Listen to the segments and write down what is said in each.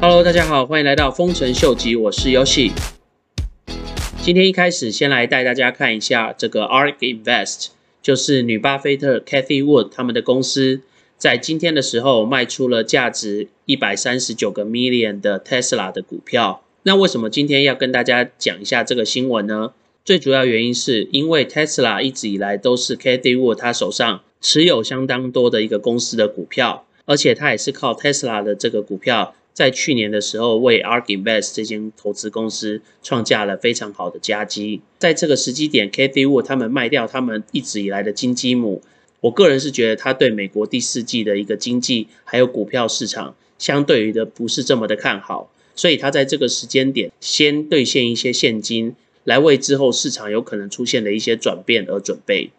Hello，大家好，欢迎来到丰臣秀吉，我是 Yoshi。今天一开始先来带大家看一下这个 ARK Invest，就是女巴菲特 Cathy Wood 他们的公司，在今天的时候卖出了价值一百三十九个 million 的 Tesla 的股票。那为什么今天要跟大家讲一下这个新闻呢？最主要原因是因为 Tesla 一直以来都是 Cathy Wood 他手上持有相当多的一个公司的股票，而且他也是靠 Tesla 的这个股票。在去年的时候，为 ARK Invest 这间投资公司创下了非常好的佳绩。在这个时机点，Cathy Wood 他们卖掉他们一直以来的金鸡母，我个人是觉得他对美国第四季的一个经济还有股票市场，相对于的不是这么的看好，所以他在这个时间点先兑现一些现金，来为之后市场有可能出现的一些转变而准备。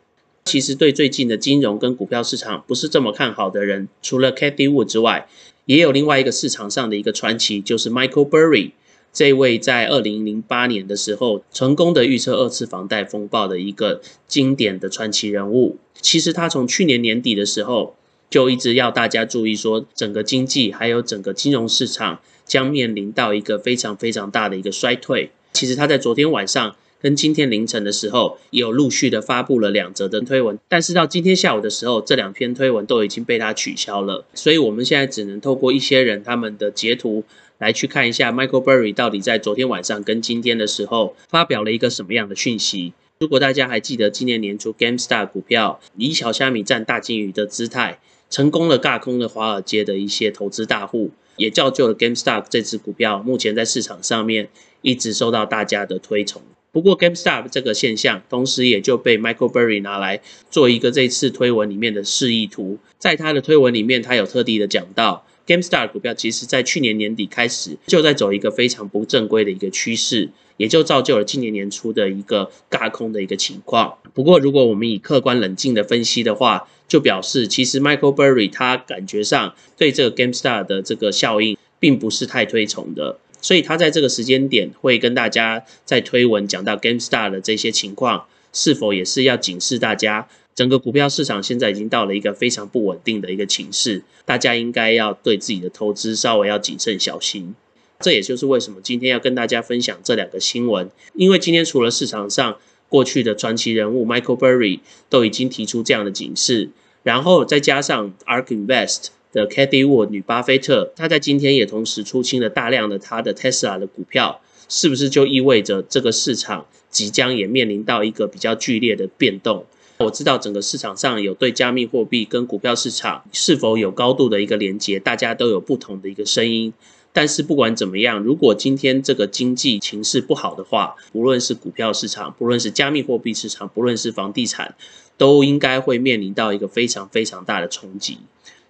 其实对最近的金融跟股票市场不是这么看好的人，除了 Cathy Wood 之外，也有另外一个市场上的一个传奇，就是 Michael Burry 这位在二零零八年的时候成功的预测二次房贷风暴的一个经典的传奇人物。其实他从去年年底的时候就一直要大家注意，说整个经济还有整个金融市场将面临到一个非常非常大的一个衰退。其实他在昨天晚上。跟今天凌晨的时候，也有陆续的发布了两则的推文，但是到今天下午的时候，这两篇推文都已经被他取消了，所以我们现在只能透过一些人他们的截图来去看一下 Michael Burry 到底在昨天晚上跟今天的时候发表了一个什么样的讯息。如果大家还记得今年年初 GameStar 股票以小虾米战大金鱼的姿态，成功的尬空了华尔街的一些投资大户，也造就了 GameStar 这支股票目前在市场上面一直受到大家的推崇。不过，GameStop 这个现象，同时也就被 Michael Burry 拿来做一个这次推文里面的示意图。在他的推文里面，他有特地的讲到，GameStop 股票其实在去年年底开始就在走一个非常不正规的一个趋势，也就造就了今年年初的一个轧空的一个情况。不过，如果我们以客观冷静的分析的话，就表示其实 Michael Burry 他感觉上对这个 GameStop 的这个效应，并不是太推崇的。所以他在这个时间点会跟大家在推文讲到 GameStar 的这些情况，是否也是要警示大家，整个股票市场现在已经到了一个非常不稳定的一个情势，大家应该要对自己的投资稍微要谨慎小心。这也就是为什么今天要跟大家分享这两个新闻，因为今天除了市场上过去的传奇人物 Michael Burry 都已经提出这样的警示，然后再加上 ARK Invest。的 Cathy Wood 女巴菲特，她在今天也同时出清了大量的她的 Tesla 的股票，是不是就意味着这个市场即将也面临到一个比较剧烈的变动？我知道整个市场上有对加密货币跟股票市场是否有高度的一个连接，大家都有不同的一个声音。但是不管怎么样，如果今天这个经济情势不好的话，无论是股票市场，不论是加密货币市场，不论是房地产，都应该会面临到一个非常非常大的冲击。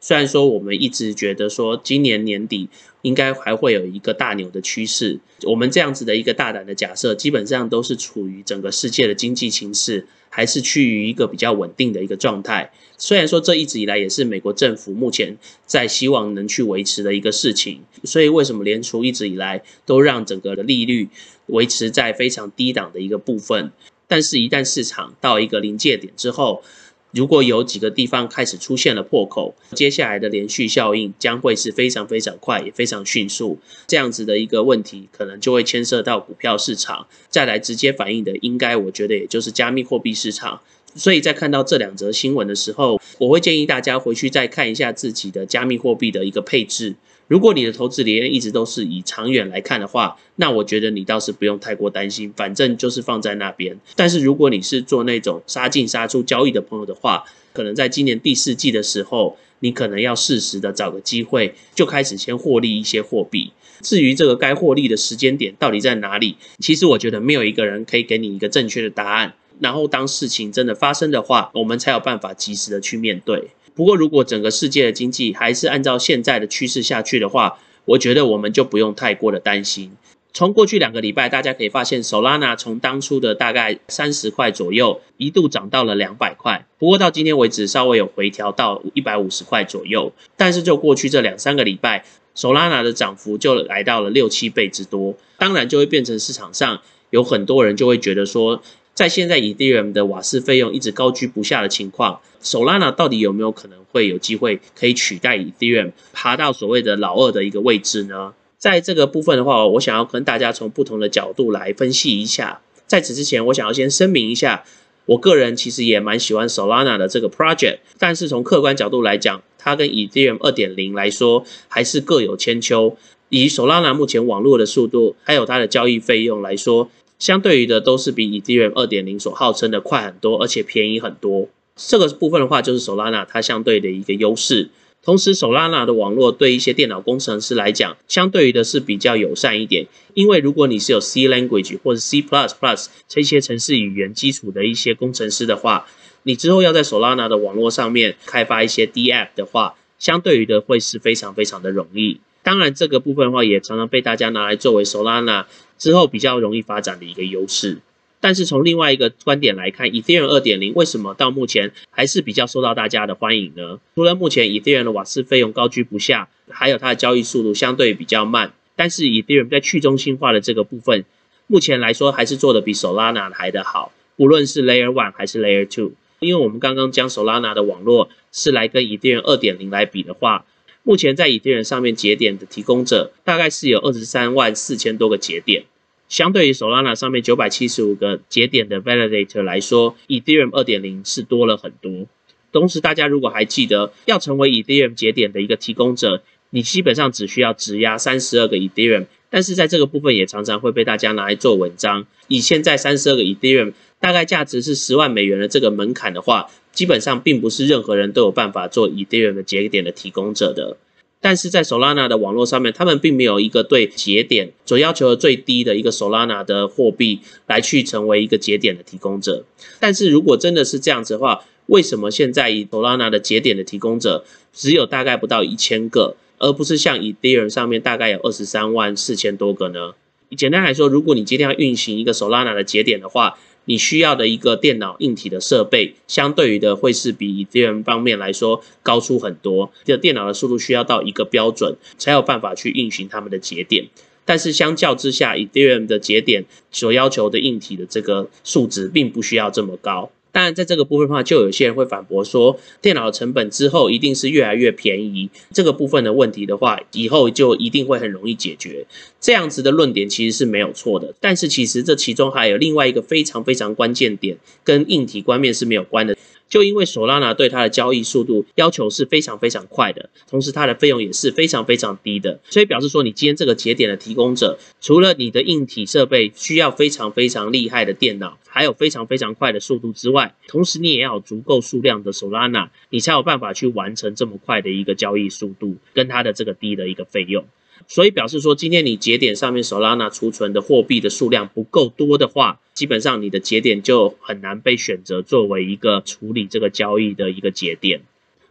虽然说我们一直觉得说今年年底应该还会有一个大牛的趋势，我们这样子的一个大胆的假设，基本上都是处于整个世界的经济形势还是趋于一个比较稳定的一个状态。虽然说这一直以来也是美国政府目前在希望能去维持的一个事情，所以为什么联储一直以来都让整个的利率维持在非常低档的一个部分？但是，一旦市场到一个临界点之后，如果有几个地方开始出现了破口，接下来的连续效应将会是非常非常快，也非常迅速。这样子的一个问题，可能就会牵涉到股票市场，再来直接反映的，应该我觉得也就是加密货币市场。所以在看到这两则新闻的时候，我会建议大家回去再看一下自己的加密货币的一个配置。如果你的投资理念一直都是以长远来看的话，那我觉得你倒是不用太过担心，反正就是放在那边。但是如果你是做那种杀进杀出交易的朋友的话，可能在今年第四季的时候，你可能要适时的找个机会，就开始先获利一些货币。至于这个该获利的时间点到底在哪里，其实我觉得没有一个人可以给你一个正确的答案。然后当事情真的发生的话，我们才有办法及时的去面对。不过，如果整个世界的经济还是按照现在的趋势下去的话，我觉得我们就不用太过的担心。从过去两个礼拜，大家可以发现，Solana 从当初的大概三十块左右，一度涨到了两百块。不过到今天为止，稍微有回调到一百五十块左右。但是就过去这两三个礼拜，Solana 的涨幅就来到了六七倍之多。当然就会变成市场上有很多人就会觉得说。在现在 Ethereum 的瓦斯费用一直高居不下的情况，Solana 到底有没有可能会有机会可以取代 Ethereum 爬到所谓的老二的一个位置呢？在这个部分的话，我想要跟大家从不同的角度来分析一下。在此之前，我想要先声明一下，我个人其实也蛮喜欢 Solana 的这个 project，但是从客观角度来讲，它跟 Ethereum 二点零来说还是各有千秋。以 Solana 目前网络的速度，还有它的交易费用来说，相对于的都是比 Ethereum 二点零所号称的快很多，而且便宜很多。这个部分的话，就是 Solana 它相对的一个优势。同时，Solana 的网络对一些电脑工程师来讲，相对于的是比较友善一点。因为如果你是有 C language 或者 C plus plus 这些程式语言基础的一些工程师的话，你之后要在 Solana 的网络上面开发一些 D app 的话，相对于的会是非常非常的容易。当然，这个部分的话，也常常被大家拿来作为 Solana 之后比较容易发展的一个优势。但是从另外一个观点来看，Ethereum 二点零为什么到目前还是比较受到大家的欢迎呢？除了目前 Ethereum 的瓦斯费用高居不下，还有它的交易速度相对比较慢，但是 Ethereum 在去中心化的这个部分，目前来说还是做的比 Solana 还的好，无论是 Layer One 还是 Layer Two。因为我们刚刚将 Solana 的网络是来跟 Ethereum 二点零来比的话，目前在 edm 上面节点的提供者大概是有二十三万四千多个节点。相对于 Solana 上面九百七十五个节点的 Validator 来说，Ethereum 二点零是多了很多。同时，大家如果还记得，要成为 Ethereum 节点的一个提供者，你基本上只需要质押三十二个 Ethereum。但是在这个部分也常常会被大家拿来做文章。以现在三十二个 Ethereum 大概价值是十万美元的这个门槛的话，基本上并不是任何人都有办法做 Ethereum 的节点的提供者的。但是在 Solana 的网络上面，他们并没有一个对节点所要求的最低的一个 Solana 的货币来去成为一个节点的提供者。但是如果真的是这样子的话，为什么现在以 Solana 的节点的提供者只有大概不到一千个，而不是像 Ethereum 上面大概有二十三万四千多个呢？简单来说，如果你今天要运行一个 Solana 的节点的话，你需要的一个电脑硬体的设备，相对于的会是比 Ethereum 方面来说高出很多。这电脑的速度需要到一个标准，才有办法去运行他们的节点。但是相较之下，Ethereum 的节点所要求的硬体的这个数值，并不需要这么高。当然，在这个部分的话，就有些人会反驳说，电脑成本之后一定是越来越便宜。这个部分的问题的话，以后就一定会很容易解决。这样子的论点其实是没有错的。但是，其实这其中还有另外一个非常非常关键点，跟硬体观面是没有关的。就因为 Solana 对它的交易速度要求是非常非常快的，同时它的费用也是非常非常低的，所以表示说你今天这个节点的提供者，除了你的硬体设备需要非常非常厉害的电脑，还有非常非常快的速度之外，同时你也要有足够数量的 Solana，你才有办法去完成这么快的一个交易速度跟它的这个低的一个费用。所以表示说，今天你节点上面 Solana 储存的货币的数量不够多的话，基本上你的节点就很难被选择作为一个处理这个交易的一个节点。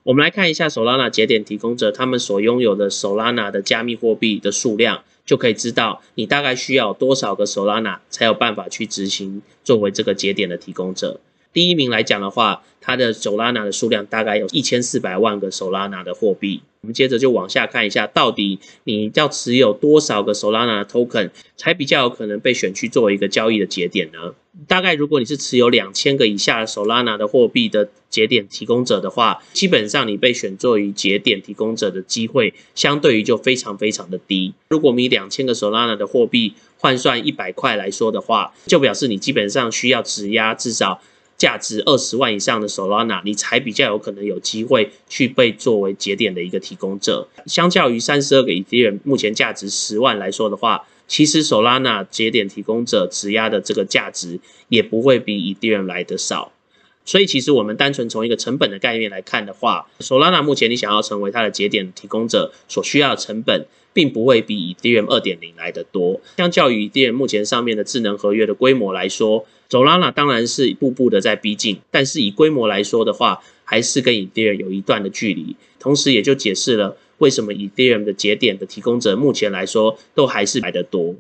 我们来看一下 Solana 节点提供者他们所拥有的 Solana 的加密货币的数量，就可以知道你大概需要多少个 Solana 才有办法去执行作为这个节点的提供者。第一名来讲的话，它的 Solana 的数量大概有一千四百万个 Solana 的货币。我们接着就往下看一下，到底你要持有多少个 Solana token 才比较有可能被选去作为一个交易的节点呢？大概如果你是持有两千个以下的 Solana 的货币的节点提供者的话，基本上你被选作于节点提供者的机会，相对于就非常非常的低。如果我们以两千个 Solana 的货币换算一百块来说的话，就表示你基本上需要质押至少。价值二十万以上的 Solana，你才比较有可能有机会去被作为节点的一个提供者。相较于三十二个 Ethereum 目前价值十万来说的话，其实 Solana 节点提供者质押的这个价值也不会比以太元来的少。所以，其实我们单纯从一个成本的概念来看的话，Solana 目前你想要成为它的节点提供者所需要的成本。并不会比 Ethereum 二点零来的多。相较于 Ethereum 目前上面的智能合约的规模来说，Solana 当然是一步步的在逼近，但是以规模来说的话，还是跟 Ethereum 有一段的距离。同时，也就解释了为什么 Ethereum 的节点的提供者目前来说都还是来的多。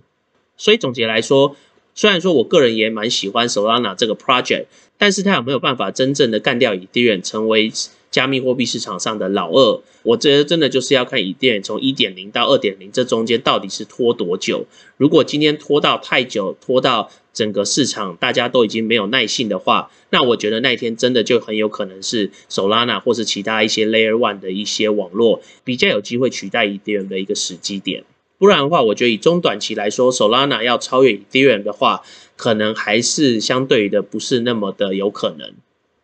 所以总结来说，虽然说我个人也蛮喜欢 Solana 这个 project，但是它有没有办法真正的干掉 Ethereum，成为？加密货币市场上的老二，我觉得真的就是要看以电从一点零到二点零这中间到底是拖多久。如果今天拖到太久，拖到整个市场大家都已经没有耐性的话，那我觉得那一天真的就很有可能是 Solana 或是其他一些 Layer One 的一些网络比较有机会取代 Ethereum 的一个时机点。不然的话，我觉得以中短期来说，Solana 要超越 Ethereum 的话，可能还是相对的不是那么的有可能。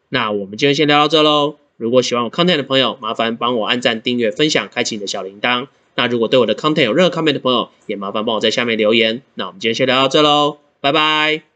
那我们今天先聊到这喽。如果喜欢我 content 的朋友，麻烦帮我按赞、订阅、分享、开启你的小铃铛。那如果对我的 content 有任何 comment 的朋友，也麻烦帮我在下面留言。那我们今天先聊到这喽，拜拜。